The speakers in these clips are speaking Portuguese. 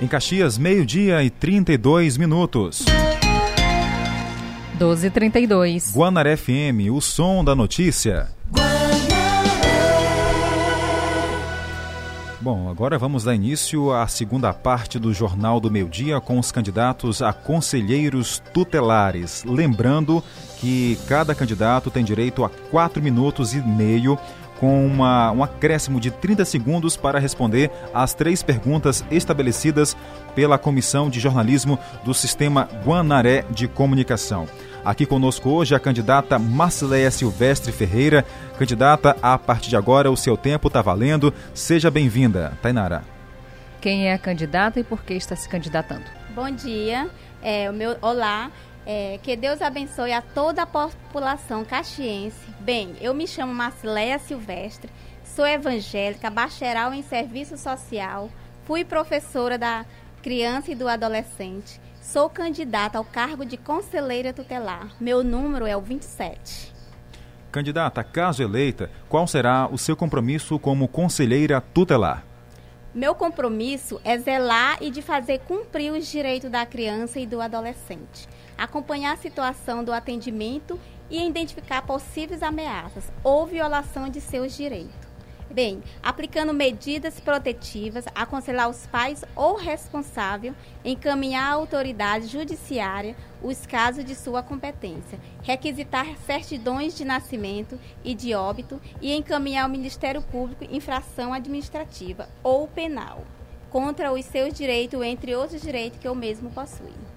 Em Caxias, meio-dia e 32 minutos. 12:32. Guanaré FM, o som da notícia. Bom, agora vamos dar início à segunda parte do Jornal do Meio Dia com os candidatos a conselheiros tutelares. Lembrando que cada candidato tem direito a quatro minutos e meio com uma, um acréscimo de 30 segundos para responder às três perguntas estabelecidas pela Comissão de Jornalismo do Sistema Guanaré de Comunicação. Aqui conosco hoje a candidata Marcileia Silvestre Ferreira. Candidata, a partir de agora o seu tempo está valendo. Seja bem-vinda, Tainara. Quem é a candidata e por que está se candidatando? Bom dia, é, o meu, olá, é, que Deus abençoe a toda a população caxiense. Bem, eu me chamo Marcileia Silvestre, sou evangélica, bacharel em serviço social, fui professora da criança e do adolescente, sou candidata ao cargo de conselheira tutelar. Meu número é o 27. Candidata, caso eleita, qual será o seu compromisso como conselheira tutelar? Meu compromisso é zelar e de fazer cumprir os direitos da criança e do adolescente acompanhar a situação do atendimento e identificar possíveis ameaças ou violação de seus direitos. Bem, aplicando medidas protetivas, aconselhar os pais ou responsável, encaminhar à autoridade judiciária os casos de sua competência, requisitar certidões de nascimento e de óbito e encaminhar ao Ministério Público infração administrativa ou penal contra os seus direitos, entre outros direitos que eu mesmo possuo.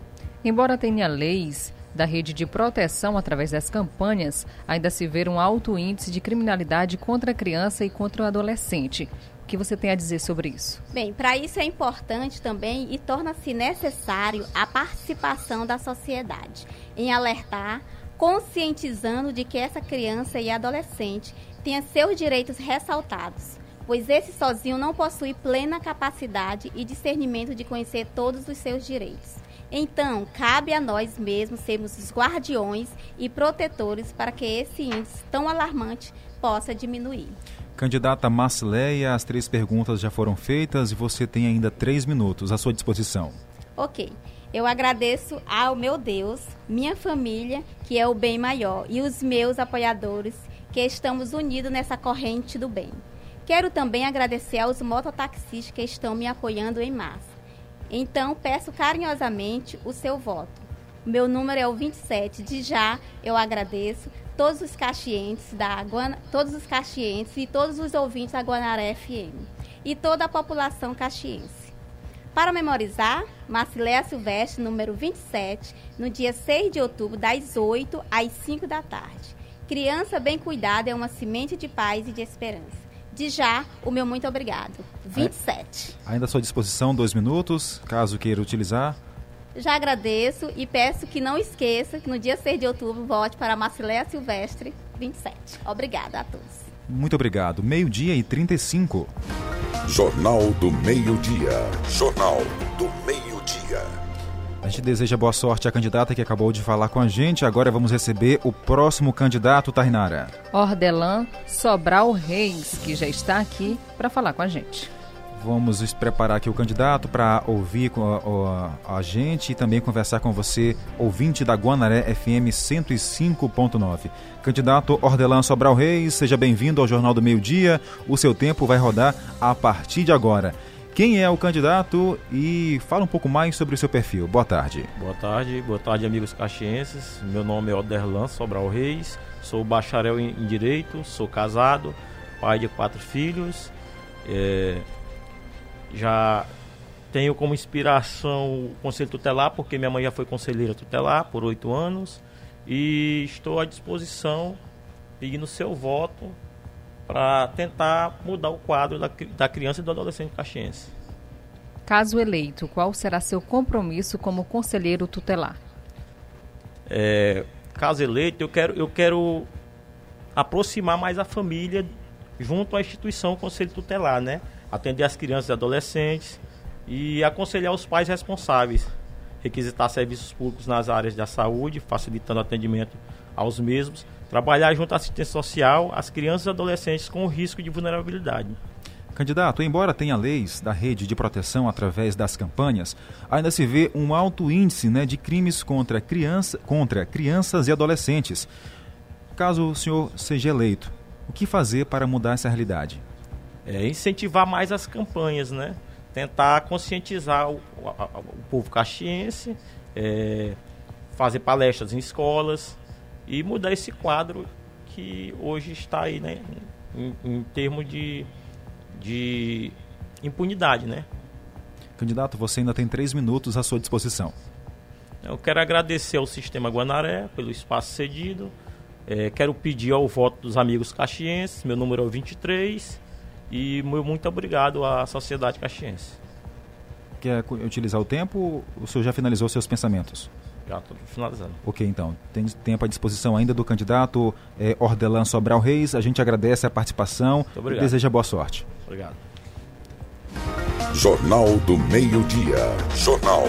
Embora tenha leis da rede de proteção através das campanhas, ainda se vê um alto índice de criminalidade contra a criança e contra o adolescente. O que você tem a dizer sobre isso? Bem, para isso é importante também e torna-se necessário a participação da sociedade em alertar, conscientizando de que essa criança e adolescente tenha seus direitos ressaltados, pois esse sozinho não possui plena capacidade e discernimento de conhecer todos os seus direitos. Então, cabe a nós mesmos sermos os guardiões e protetores para que esse índice tão alarmante possa diminuir. Candidata Marcileia, as três perguntas já foram feitas e você tem ainda três minutos à sua disposição. Ok. Eu agradeço ao meu Deus, minha família, que é o bem maior, e os meus apoiadores, que estamos unidos nessa corrente do bem. Quero também agradecer aos mototaxistas que estão me apoiando em massa. Então, peço carinhosamente o seu voto. Meu número é o 27. De já, eu agradeço todos os caxientes da Guana, todos os caxientes e todos os ouvintes da Guanaré FM e toda a população caxiense. Para memorizar, Marcileia Silvestre, número 27, no dia 6 de outubro, das 8 às 5 da tarde. Criança bem cuidada é uma semente de paz e de esperança. De já, o meu muito obrigado. 27. Ainda à sua disposição, dois minutos, caso queira utilizar. Já agradeço e peço que não esqueça que no dia 6 de outubro vote para Macileia Silvestre 27. Obrigada a todos. Muito obrigado. Meio-dia e 35. Jornal do Meio-Dia. Jornal do Meio-Dia. A gente deseja boa sorte à candidata que acabou de falar com a gente. Agora vamos receber o próximo candidato, Tainara. Ordelan Sobral Reis, que já está aqui para falar com a gente. Vamos preparar aqui o candidato para ouvir com a, a, a, gente e também conversar com você, ouvinte da Guanaré FM 105.9. Candidato Ordelan Sobral Reis, seja bem-vindo ao Jornal do Meio Dia. O seu tempo vai rodar a partir de agora. Quem é o candidato e fala um pouco mais sobre o seu perfil. Boa tarde. Boa tarde, boa tarde, amigos caxienses. Meu nome é Oderlan Sobral Reis, sou bacharel em Direito, sou casado, pai de quatro filhos. É, já tenho como inspiração o Conselho Tutelar, porque minha mãe já foi conselheira tutelar por oito anos. E estou à disposição, pedindo seu voto para tentar mudar o quadro da, da criança e do adolescente caxiense. Caso eleito, qual será seu compromisso como conselheiro tutelar? É, caso eleito, eu quero, eu quero aproximar mais a família junto à instituição Conselho Tutelar, né? Atender as crianças e adolescentes e aconselhar os pais responsáveis, requisitar serviços públicos nas áreas da saúde, facilitando o atendimento aos mesmos, trabalhar junto à assistência social às crianças e adolescentes com risco de vulnerabilidade. Candidato, embora tenha leis da rede de proteção através das campanhas, ainda se vê um alto índice né, de crimes contra, criança, contra crianças e adolescentes. Caso o senhor seja eleito, o que fazer para mudar essa realidade? É incentivar mais as campanhas, né? Tentar conscientizar o, o, o povo caxiense, é, fazer palestras em escolas e mudar esse quadro que hoje está aí, né? Em, em termos de de impunidade, né? Candidato, você ainda tem três minutos à sua disposição. Eu quero agradecer ao Sistema Guanaré pelo espaço cedido. É, quero pedir ao voto dos amigos caxienses, meu número é 23. E muito obrigado à sociedade caxiense. Quer utilizar o tempo? O senhor já finalizou seus pensamentos? Já estou finalizando. Ok, então. Tem tempo à disposição ainda do candidato é, Ordelan Sobral Reis. A gente agradece a participação e deseja boa sorte. Obrigado. Jornal do Meio-Dia. Jornal.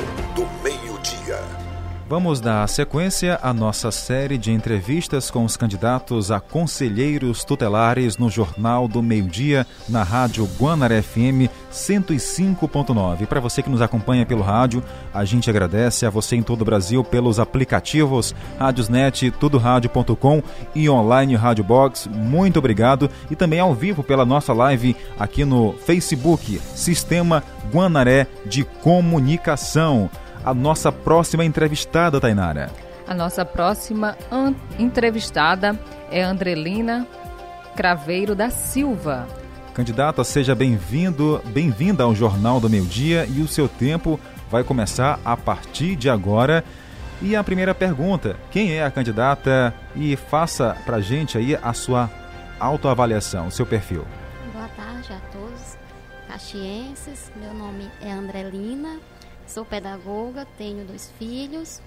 Vamos dar sequência à nossa série de entrevistas com os candidatos a conselheiros tutelares no Jornal do Meio-Dia, na Rádio Guanaré FM 105.9. Para você que nos acompanha pelo rádio, a gente agradece a você em todo o Brasil pelos aplicativos Rádiosnet, tudoradio.com e online Rádio Box. Muito obrigado. E também ao vivo pela nossa live aqui no Facebook, Sistema Guanaré de Comunicação a nossa próxima entrevistada, Tainara? A nossa próxima entrevistada é Andrelina Craveiro da Silva. Candidata, seja bem-vindo, bem-vinda ao Jornal do Meio Dia e o seu tempo vai começar a partir de agora. E a primeira pergunta, quem é a candidata? E faça pra gente aí a sua autoavaliação, o seu perfil. Boa tarde a todos caxienses, meu nome é Andrelina, Sou pedagoga, tenho dois filhos.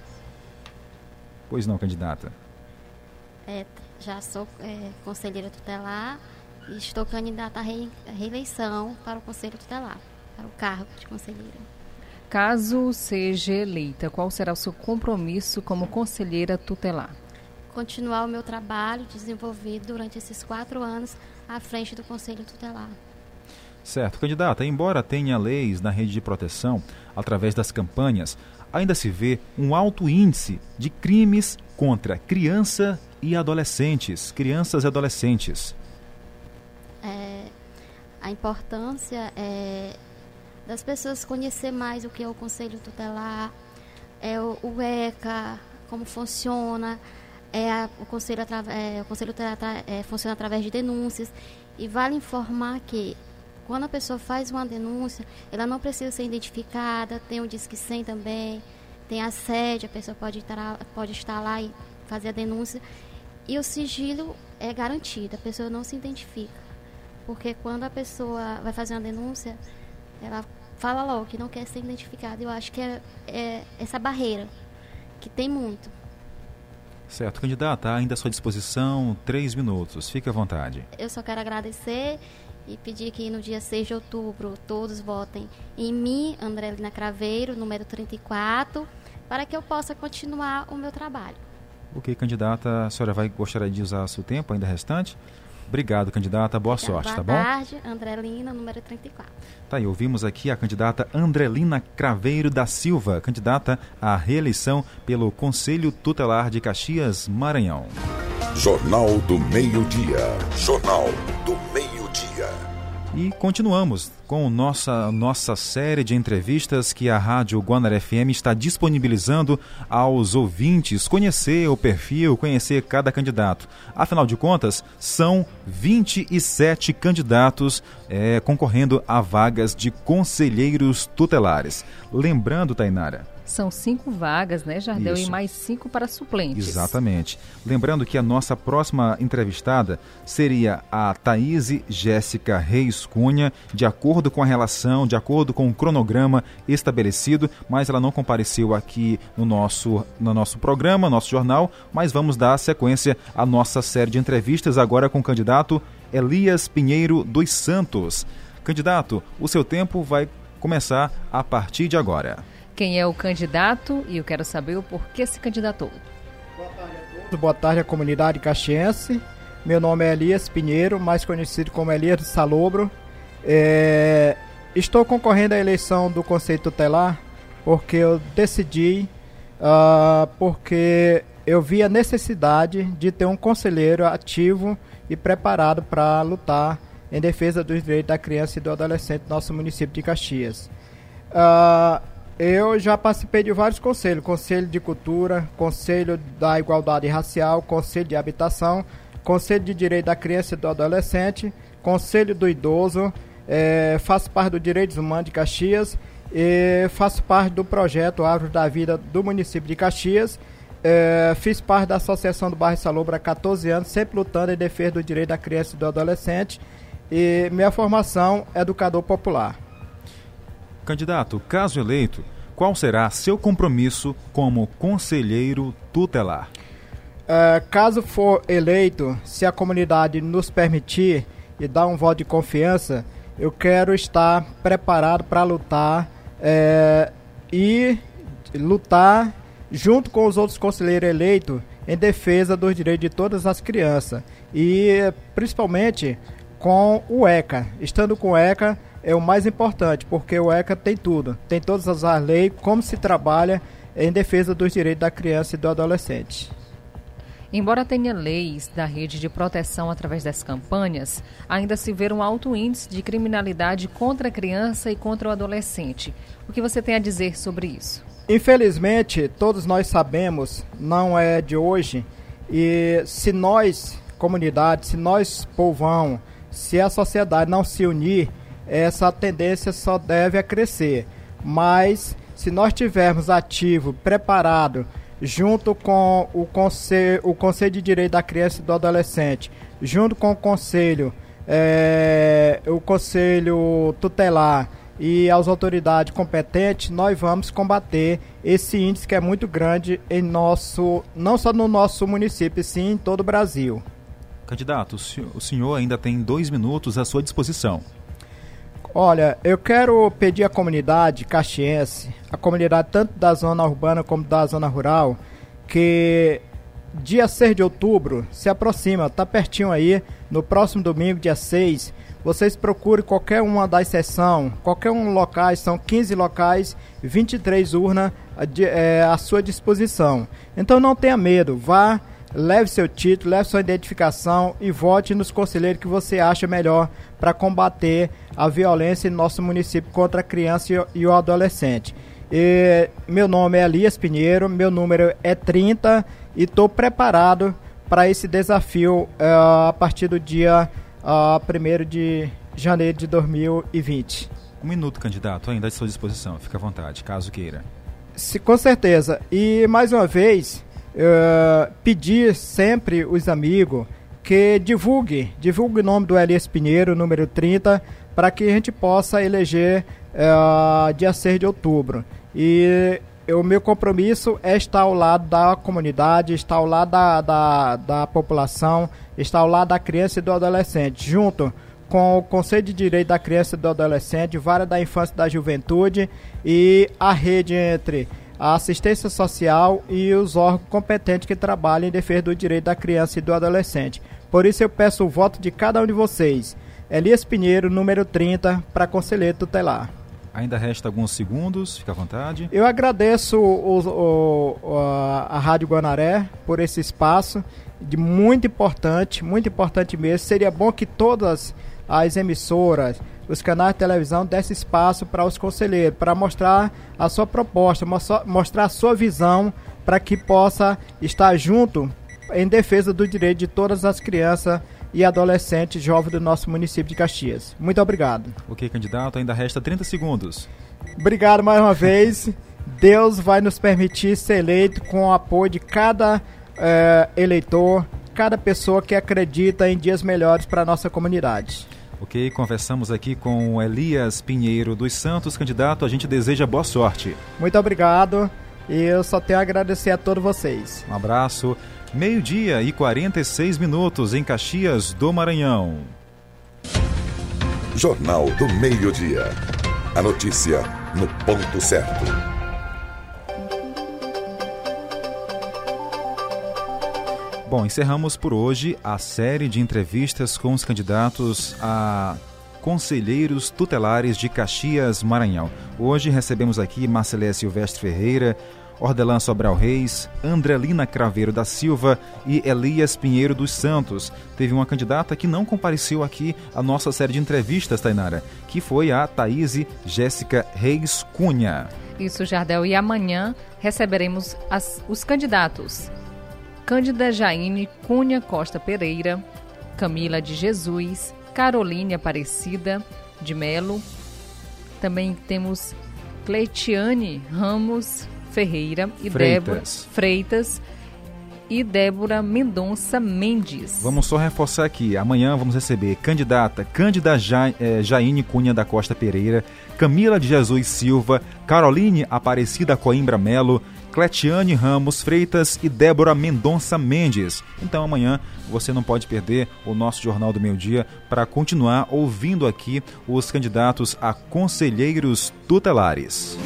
Pois não, candidata. É, já sou é, conselheira tutelar e estou candidata à reeleição para o Conselho Tutelar, para o cargo de conselheira. Caso seja eleita, qual será o seu compromisso como conselheira tutelar? Continuar o meu trabalho desenvolvido durante esses quatro anos à frente do Conselho Tutelar. Certo, candidata, embora tenha leis na rede de proteção, através das campanhas, ainda se vê um alto índice de crimes contra criança e adolescentes, crianças e adolescentes. É, a importância é das pessoas conhecer mais o que é o Conselho Tutelar, é o, o ECA, como funciona, é a, o Conselho, é, o conselho Tutelar é, funciona através de denúncias, e vale informar que quando a pessoa faz uma denúncia, ela não precisa ser identificada, tem o Disque 100 também, tem a sede, a pessoa pode estar, pode estar lá e fazer a denúncia. E o sigilo é garantido, a pessoa não se identifica. Porque quando a pessoa vai fazer uma denúncia, ela fala logo que não quer ser identificada. Eu acho que é, é essa barreira, que tem muito. Certo, candidata, ainda à sua disposição, três minutos. Fique à vontade. Eu só quero agradecer e pedir que no dia 6 de outubro todos votem em mim, Andrelina Craveiro, número 34, para que eu possa continuar o meu trabalho. Ok, candidata, a senhora vai gostaria de usar seu tempo ainda restante? Obrigado, candidata. Boa Obrigada. sorte, Boa tá bom? Boa tarde, Andrelina, número 34. Tá aí, ouvimos aqui a candidata Andrelina Craveiro da Silva, candidata à reeleição pelo Conselho Tutelar de Caxias, Maranhão. Jornal do Meio-Dia. Jornal do Meio-Dia. E continuamos com nossa, nossa série de entrevistas que a Rádio Guanar FM está disponibilizando aos ouvintes conhecer o perfil, conhecer cada candidato. Afinal de contas, são 27 candidatos é, concorrendo a vagas de conselheiros tutelares. Lembrando, Tainara, são cinco vagas, né, Jardel? Isso. E mais cinco para suplentes. Exatamente. Lembrando que a nossa próxima entrevistada seria a Thaís Jéssica Reis Cunha, de acordo com a relação, de acordo com o cronograma estabelecido, mas ela não compareceu aqui no nosso, no nosso programa, nosso jornal, mas vamos dar sequência à nossa série de entrevistas agora com o candidato Elias Pinheiro dos Santos. Candidato, o seu tempo vai começar a partir de agora quem é o candidato e eu quero saber o porquê se candidatou. Boa tarde a todos, boa tarde à comunidade caxiense. Meu nome é Elias Pinheiro, mais conhecido como Elias Salobro. É, estou concorrendo à eleição do Conselho Tutelar porque eu decidi, uh, porque eu vi a necessidade de ter um conselheiro ativo e preparado para lutar em defesa dos direitos da criança e do adolescente no nosso município de Caxias. Uh, eu já participei de vários conselhos, Conselho de Cultura, Conselho da Igualdade Racial, Conselho de Habitação, Conselho de Direito da Criança e do Adolescente, Conselho do Idoso, é, faço parte do Direitos Humanos de Caxias e faço parte do projeto Árvores da Vida do município de Caxias. É, fiz parte da Associação do Bairro Salobra há 14 anos, sempre lutando em defesa do direito da criança e do adolescente. E minha formação é educador popular. Candidato, caso eleito, qual será seu compromisso como conselheiro tutelar? É, caso for eleito, se a comunidade nos permitir e dar um voto de confiança, eu quero estar preparado para lutar é, e lutar junto com os outros conselheiros eleitos em defesa dos direitos de todas as crianças e principalmente com o ECA. Estando com o ECA é o mais importante, porque o ECA tem tudo, tem todas as leis, como se trabalha em defesa dos direitos da criança e do adolescente. Embora tenha leis da rede de proteção através das campanhas, ainda se vê um alto índice de criminalidade contra a criança e contra o adolescente. O que você tem a dizer sobre isso? Infelizmente, todos nós sabemos, não é de hoje, e se nós, comunidade, se nós, povão, se a sociedade não se unir, essa tendência só deve a crescer. Mas se nós tivermos ativo, preparado, junto com o Conselho, o Conselho de Direito da Criança e do Adolescente, junto com o Conselho, é, o Conselho Tutelar e as autoridades competentes, nós vamos combater esse índice que é muito grande em nosso, não só no nosso município, sim em todo o Brasil. Candidato, o senhor ainda tem dois minutos à sua disposição. Olha, eu quero pedir à comunidade caxiense, a comunidade tanto da zona urbana como da zona rural, que dia 6 de outubro se aproxima, tá pertinho aí, no próximo domingo, dia 6, vocês procurem qualquer uma das sessões, qualquer um locais, são 15 locais, 23 urnas é, à sua disposição. Então não tenha medo, vá leve seu título, leve sua identificação e vote nos conselheiros que você acha melhor para combater a violência em nosso município contra a criança e o adolescente. E, meu nome é Elias Pinheiro, meu número é 30 e estou preparado para esse desafio uh, a partir do dia uh, eh, 1 de janeiro de 2020. Um minuto, candidato, ainda à sua disposição. Fique à vontade, caso queira. Se, com certeza. E mais uma vez, uh, pedir sempre os amigos que divulgue, divulgue o nome do Elias Pinheiro, número 30, para que a gente possa eleger uh, dia 6 de outubro. E o meu compromisso é estar ao lado da comunidade, estar ao lado da, da, da população, estar ao lado da criança e do adolescente, junto com o Conselho de Direito da Criança e do Adolescente, Vara da Infância e da Juventude e a rede entre a assistência social e os órgãos competentes que trabalham em defesa do direito da criança e do adolescente. Por isso eu peço o voto de cada um de vocês. Elias Pinheiro, número 30, para conselheiro tutelar. Ainda resta alguns segundos, fica à vontade. Eu agradeço o, o, a, a Rádio Guanaré por esse espaço, de muito importante, muito importante mesmo. Seria bom que todas as emissoras, os canais de televisão desse espaço para os conselheiros, para mostrar a sua proposta, mostrar a sua visão, para que possa estar junto em defesa do direito de todas as crianças e adolescentes jovens do nosso município de Caxias. Muito obrigado. Ok, candidato, ainda resta 30 segundos. Obrigado mais uma vez. Deus vai nos permitir ser eleito com o apoio de cada é, eleitor, cada pessoa que acredita em dias melhores para a nossa comunidade. Ok, conversamos aqui com Elias Pinheiro dos Santos, candidato. A gente deseja boa sorte. Muito obrigado e eu só tenho a agradecer a todos vocês. Um abraço. Meio-dia e 46 minutos em Caxias do Maranhão. Jornal do Meio-Dia. A notícia no ponto certo. Bom, encerramos por hoje a série de entrevistas com os candidatos a Conselheiros Tutelares de Caxias, Maranhão. Hoje recebemos aqui Marcelé Silvestre Ferreira, Ordelan Sobral Reis, Andrelina Craveiro da Silva e Elias Pinheiro dos Santos. Teve uma candidata que não compareceu aqui à nossa série de entrevistas, Tainara, que foi a Thaís Jéssica Reis Cunha. Isso, Jardel. E amanhã receberemos as, os candidatos. Cândida Jaine Cunha Costa Pereira, Camila de Jesus, Caroline Aparecida de Melo. Também temos Cleitiane Ramos Ferreira e Freitas. Débora Freitas e Débora Mendonça Mendes. Vamos só reforçar aqui. Amanhã vamos receber candidata Cândida ja, eh, Jaine Cunha da Costa Pereira, Camila de Jesus Silva, Caroline Aparecida Coimbra Melo, Cletiane Ramos Freitas e Débora Mendonça Mendes. Então amanhã você não pode perder o nosso Jornal do Meio Dia para continuar ouvindo aqui os candidatos a conselheiros tutelares.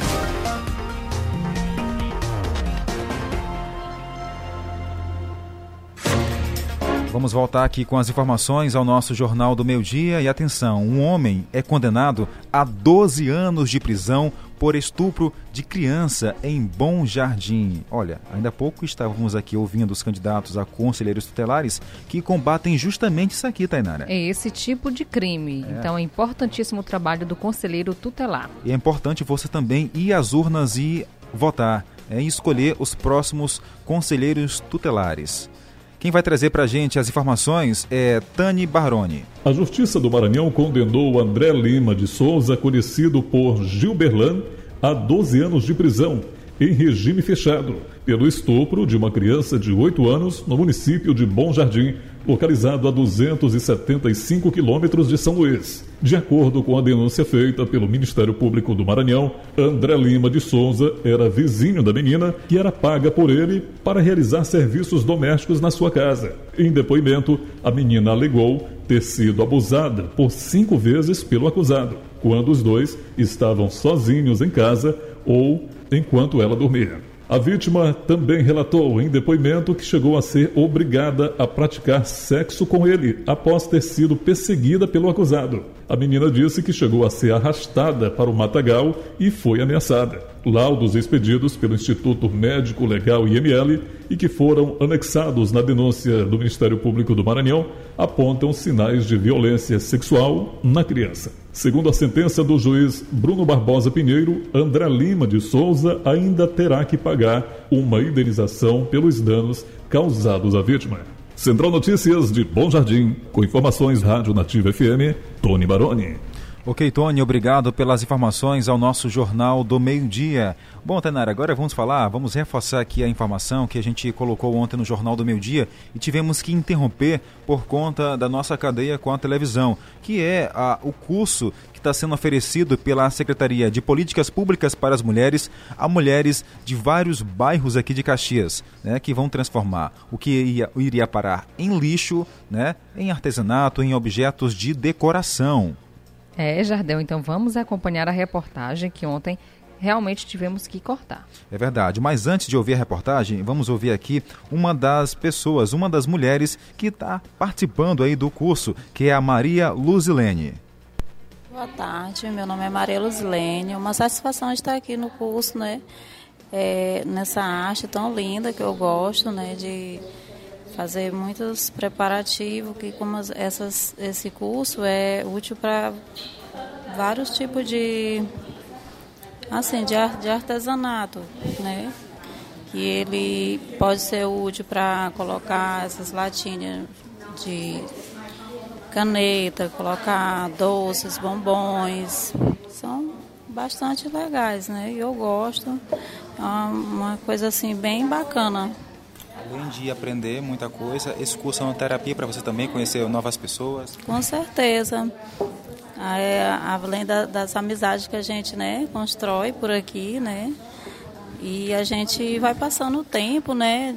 Vamos voltar aqui com as informações ao nosso Jornal do Meio Dia. E atenção: um homem é condenado a 12 anos de prisão por estupro de criança em Bom Jardim. Olha, ainda há pouco estávamos aqui ouvindo os candidatos a conselheiros tutelares que combatem justamente isso aqui, Tainara. É esse tipo de crime. É. Então é importantíssimo o trabalho do conselheiro tutelar. E é importante você também ir às urnas e votar, é, e escolher os próximos conselheiros tutelares. Quem vai trazer para a gente as informações é Tani Baroni. A Justiça do Maranhão condenou André Lima de Souza, conhecido por Gilberlan, a 12 anos de prisão, em regime fechado, pelo estupro de uma criança de 8 anos no município de Bom Jardim, localizado a 275 quilômetros de São Luís. De acordo com a denúncia feita pelo Ministério Público do Maranhão, André Lima de Souza era vizinho da menina que era paga por ele para realizar serviços domésticos na sua casa. Em depoimento, a menina alegou ter sido abusada por cinco vezes pelo acusado, quando os dois estavam sozinhos em casa ou enquanto ela dormia. A vítima também relatou em depoimento que chegou a ser obrigada a praticar sexo com ele após ter sido perseguida pelo acusado. A menina disse que chegou a ser arrastada para o matagal e foi ameaçada. Laudos expedidos pelo Instituto Médico Legal IML e que foram anexados na denúncia do Ministério Público do Maranhão apontam sinais de violência sexual na criança. Segundo a sentença do juiz Bruno Barbosa Pinheiro, André Lima de Souza ainda terá que pagar uma indenização pelos danos causados à vítima. Central Notícias de Bom Jardim, com informações Rádio Nativa FM, Tony Baroni. Ok, Tony, obrigado pelas informações ao nosso Jornal do Meio-Dia. Bom, Tainara, agora vamos falar, vamos reforçar aqui a informação que a gente colocou ontem no Jornal do Meio-Dia e tivemos que interromper por conta da nossa cadeia com a televisão, que é a, o curso que está sendo oferecido pela Secretaria de Políticas Públicas para as Mulheres a mulheres de vários bairros aqui de Caxias, né, que vão transformar o que iria, iria parar em lixo, né, em artesanato, em objetos de decoração. É, Jardel, então vamos acompanhar a reportagem que ontem realmente tivemos que cortar. É verdade, mas antes de ouvir a reportagem, vamos ouvir aqui uma das pessoas, uma das mulheres que está participando aí do curso, que é a Maria Luzilene. Boa tarde, meu nome é Maria Luzilene. Uma satisfação estar aqui no curso, né? É, nessa arte tão linda que eu gosto, né? De fazer muitos preparativos, que como essas, esse curso é útil para vários tipos de assim de, de artesanato, né? Que ele pode ser útil para colocar essas latinhas de caneta, colocar doces, bombons, são bastante legais, né? Eu gosto, é uma coisa assim bem bacana. Além de aprender muita coisa, esse curso é uma terapia para você também conhecer novas pessoas? Com certeza. É, além da, das amizades que a gente né, constrói por aqui, né? E a gente vai passando o tempo, né?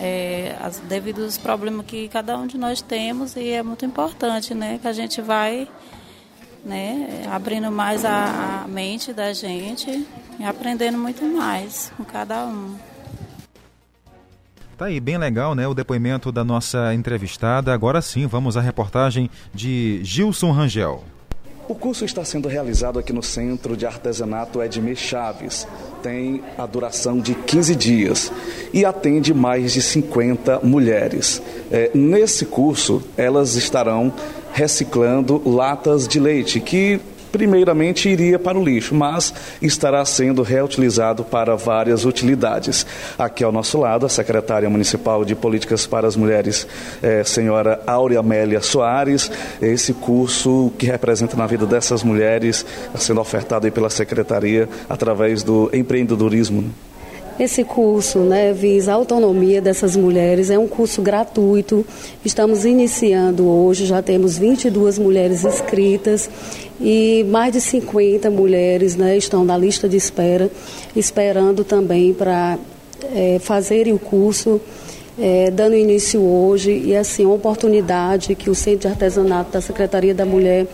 É, devido aos problemas que cada um de nós temos e é muito importante, né? Que a gente vai né, abrindo mais a, a mente da gente e aprendendo muito mais com cada um. Tá aí, bem legal, né? O depoimento da nossa entrevistada. Agora sim, vamos à reportagem de Gilson Rangel. O curso está sendo realizado aqui no Centro de Artesanato Edmir Chaves. Tem a duração de 15 dias e atende mais de 50 mulheres. É, nesse curso, elas estarão reciclando latas de leite que primeiramente iria para o lixo, mas estará sendo reutilizado para várias utilidades. Aqui ao nosso lado, a secretária municipal de Políticas para as Mulheres, eh, senhora Áurea Amélia Soares. Esse curso que representa na vida dessas mulheres, sendo ofertado pela secretaria através do empreendedorismo. Esse curso né, visa a autonomia dessas mulheres, é um curso gratuito. Estamos iniciando hoje, já temos 22 mulheres inscritas e mais de 50 mulheres né, estão na lista de espera, esperando também para é, fazerem o curso. É, dando início hoje e assim uma oportunidade que o Centro de Artesanato da Secretaria da Mulher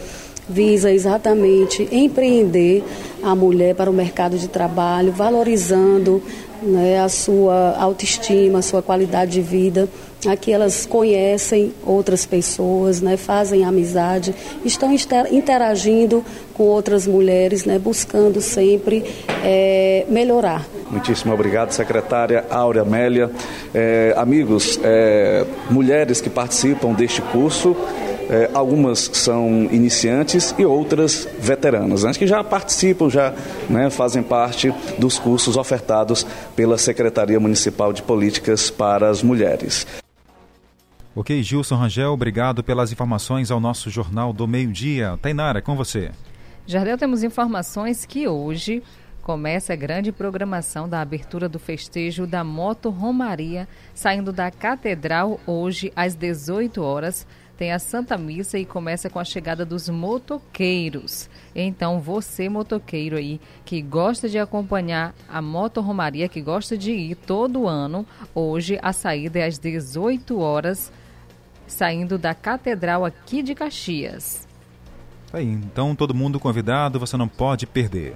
visa exatamente empreender a mulher para o mercado de trabalho, valorizando né, a sua autoestima, a sua qualidade de vida. Aqui elas conhecem outras pessoas, né, fazem amizade, estão interagindo com outras mulheres, né, buscando sempre é, melhorar. Muitíssimo obrigado, secretária Áurea Amélia. É, amigos, é, mulheres que participam deste curso, é, algumas são iniciantes e outras veteranas, né, que já participam, já né, fazem parte dos cursos ofertados pela Secretaria Municipal de Políticas para as Mulheres. Ok, Gilson Rangel, obrigado pelas informações ao nosso Jornal do Meio-Dia. Tainara, com você. Jardel, temos informações que hoje começa a grande programação da abertura do festejo da Moto Romaria, saindo da Catedral hoje às 18 horas tem a Santa Missa e começa com a chegada dos motoqueiros. Então, você, motoqueiro aí, que gosta de acompanhar a Moto Romaria, que gosta de ir todo ano, hoje a saída é às 18 horas, saindo da Catedral aqui de Caxias. Aí, então todo mundo convidado, você não pode perder.